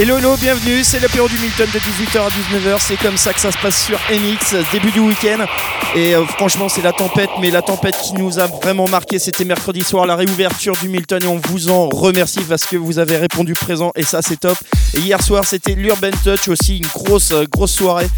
Hello, hello, bienvenue, c'est l'apéro du Milton de 18h à 19h, c'est comme ça que ça se passe sur MX, début du week-end. Et euh, franchement, c'est la tempête, mais la tempête qui nous a vraiment marqué, c'était mercredi soir, la réouverture du Milton, et on vous en remercie parce que vous avez répondu présent, et ça, c'est top. Et hier soir, c'était l'Urban Touch aussi, une grosse, euh, grosse soirée.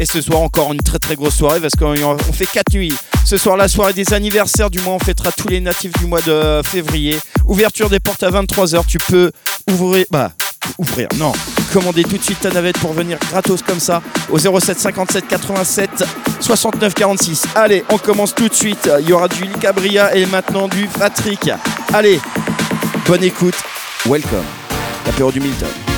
Et ce soir encore une très très grosse soirée parce qu'on on fait 4 nuits. Ce soir la soirée des anniversaires du mois, on fêtera tous les natifs du mois de février. Ouverture des portes à 23h, tu peux ouvrir bah ouvrir. Non, commandez tout de suite ta navette pour venir gratos comme ça au 07 57 87 69 46. Allez, on commence tout de suite. Il y aura du Cabria et maintenant du Patrick. Allez, bonne écoute. Welcome. L'apéro du Milton.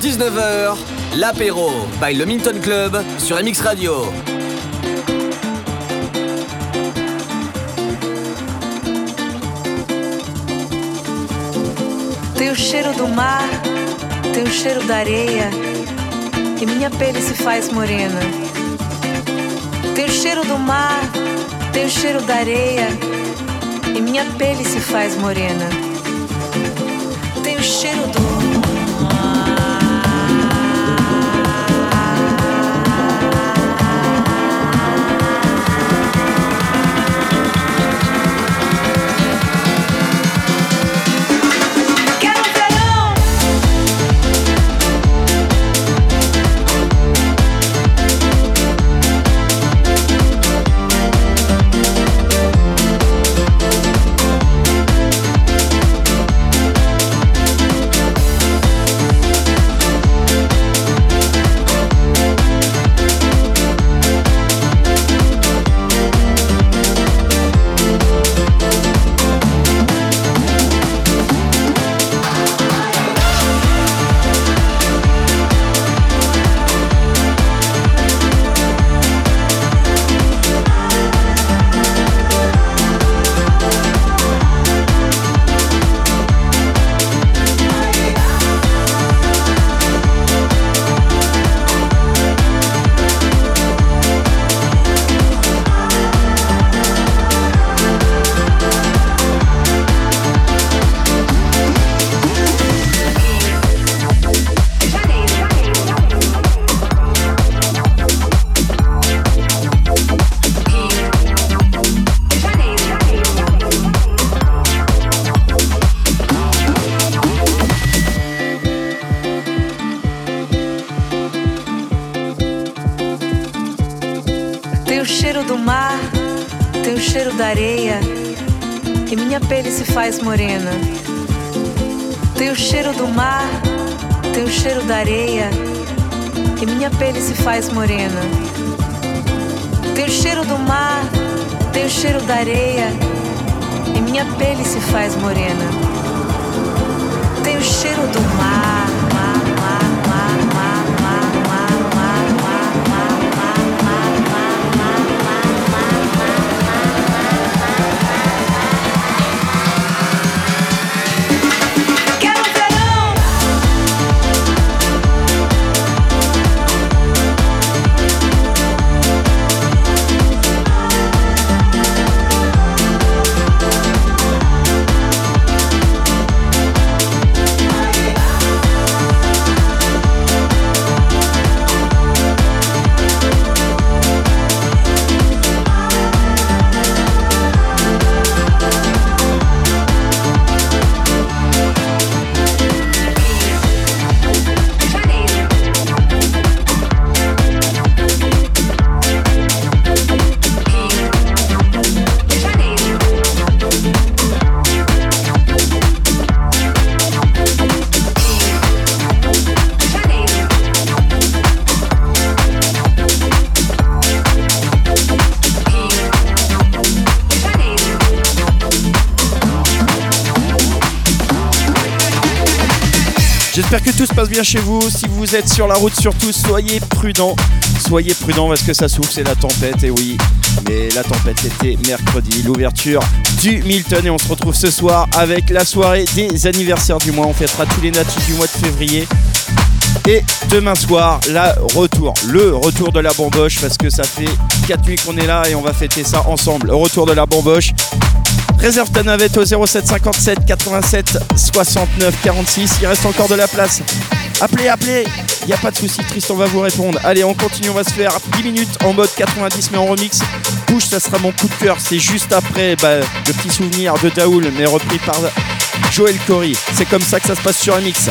19h, l'apéro by le Minton Club sur MX Radio. Tem o cheiro do mar, tem o cheiro da areia, e minha pele se faz morena. Tem o cheiro do mar, tem o cheiro da areia, e minha pele se faz morena. Tem o cheiro do bien chez vous. Si vous êtes sur la route, surtout, soyez prudents. Soyez prudents parce que ça souffle, c'est la tempête. Et oui, mais la tempête était mercredi, l'ouverture du Milton. Et on se retrouve ce soir avec la soirée des anniversaires du mois. On fêtera tous les natifs du mois de février. Et demain soir, la retour, le retour de la bamboche parce que ça fait 4 nuits qu'on est là et on va fêter ça ensemble. Le retour de la bamboche. Réserve ta navette au 07 57 87 69 46. Il reste encore de la place. Appelez, appelez. Il a pas de souci, Tristan va vous répondre. Allez, on continue. On va se faire 10 minutes en mode 90 mais en remix. Push, ça sera mon coup de cœur. C'est juste après bah, le petit souvenir de Daoul mais repris par Joël Cory. C'est comme ça que ça se passe sur un mix.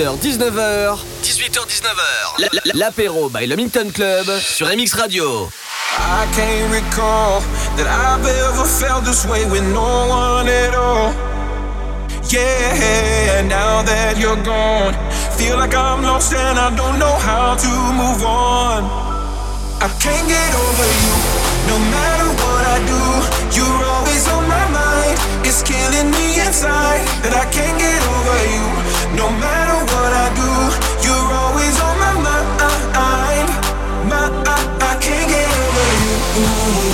18h-19h. 18h-19h. L'apéro by le Minton Club sur MX Radio. I can't recall that I've ever felt this way with no one at all. Yeah, now that you're gone, feel like I'm lost and I don't know how to move on. I can't get over you, no matter what I do. You're always on my mind, it's killing me inside that I can't get over you. No matter what I do, you're always on my mind. My, I, I can't get over you.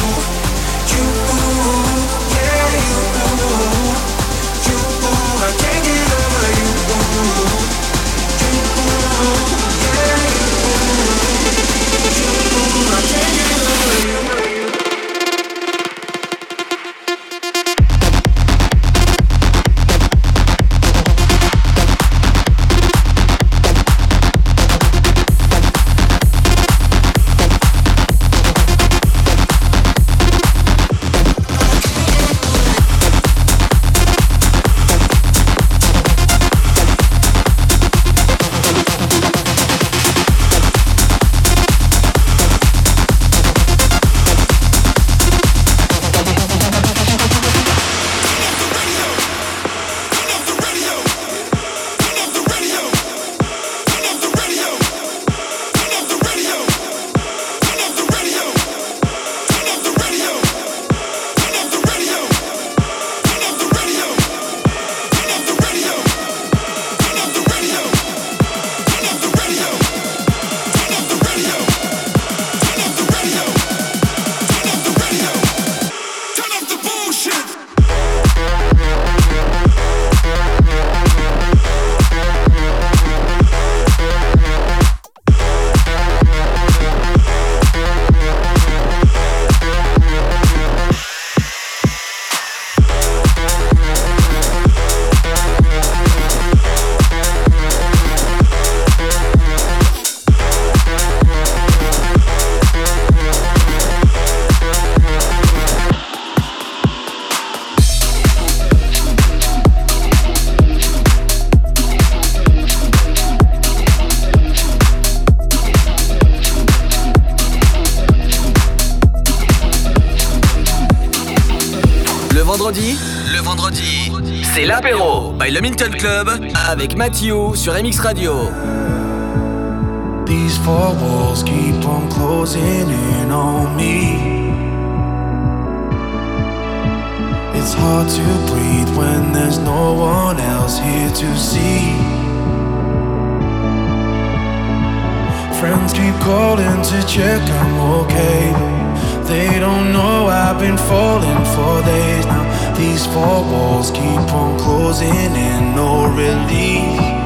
Le Minton Club avec Mathieu sur MX Radio. These four walls keep on closing in on me. It's hard to breathe when there's no one else here to see. Friends keep calling to check I'm okay. They don't know I've been falling for days now. These four walls keep on closing in, no relief,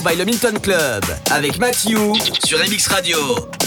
By le Milton Club avec Matthew sur MX Radio.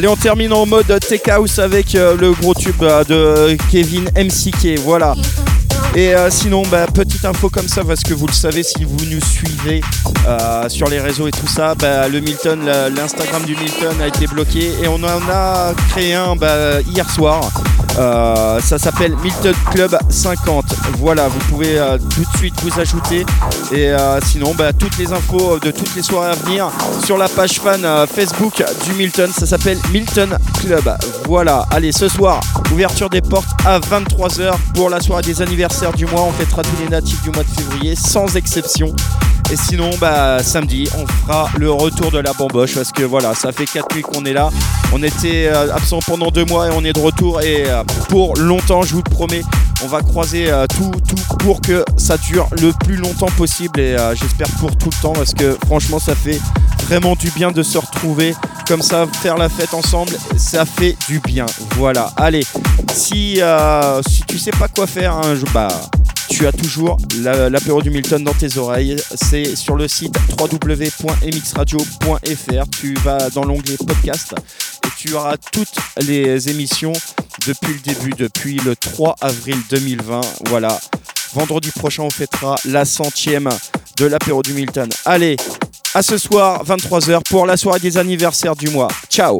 Allez, on termine en mode Tech House avec euh, le gros tube euh, de Kevin MCK. Voilà. Et euh, sinon, bah, petite info comme ça, parce que vous le savez si vous nous suivez sur les réseaux et tout ça, bah, le Milton, l'Instagram du Milton a été bloqué et on en a créé un bah, hier soir. Euh, ça s'appelle Milton Club 50. Voilà, vous pouvez euh, tout de suite vous ajouter. Et euh, sinon, bah, toutes les infos de toutes les soirées à venir sur la page fan Facebook du Milton. Ça s'appelle Milton Club. Voilà, allez, ce soir, ouverture des portes à 23h pour la soirée des anniversaires du mois. On fêtera tous les natifs du mois de février, sans exception. Et sinon, bah, samedi, on fera le retour de la bamboche parce que voilà, ça fait 4 nuits qu'on est là. On était euh, absent pendant 2 mois et on est de retour. Et euh, pour longtemps, je vous le promets, on va croiser euh, tout, tout pour que ça dure le plus longtemps possible. Et j'espère pour tout le temps parce que franchement, ça fait vraiment du bien de se retrouver comme ça, faire la fête ensemble. Ça fait du bien. Voilà, allez, si, si tu sais pas quoi faire, hein, je- bah tu as toujours la- l'apéro du Milton dans tes oreilles. C'est sur le site www.mxradio.fr. Tu vas dans l'onglet podcast et tu auras toutes les émissions depuis le début, depuis le 3 avril 2020. Voilà. Vendredi prochain, on fêtera la centième de l'apéro du Milton. Allez, à ce soir, 23h, pour la soirée des anniversaires du mois. Ciao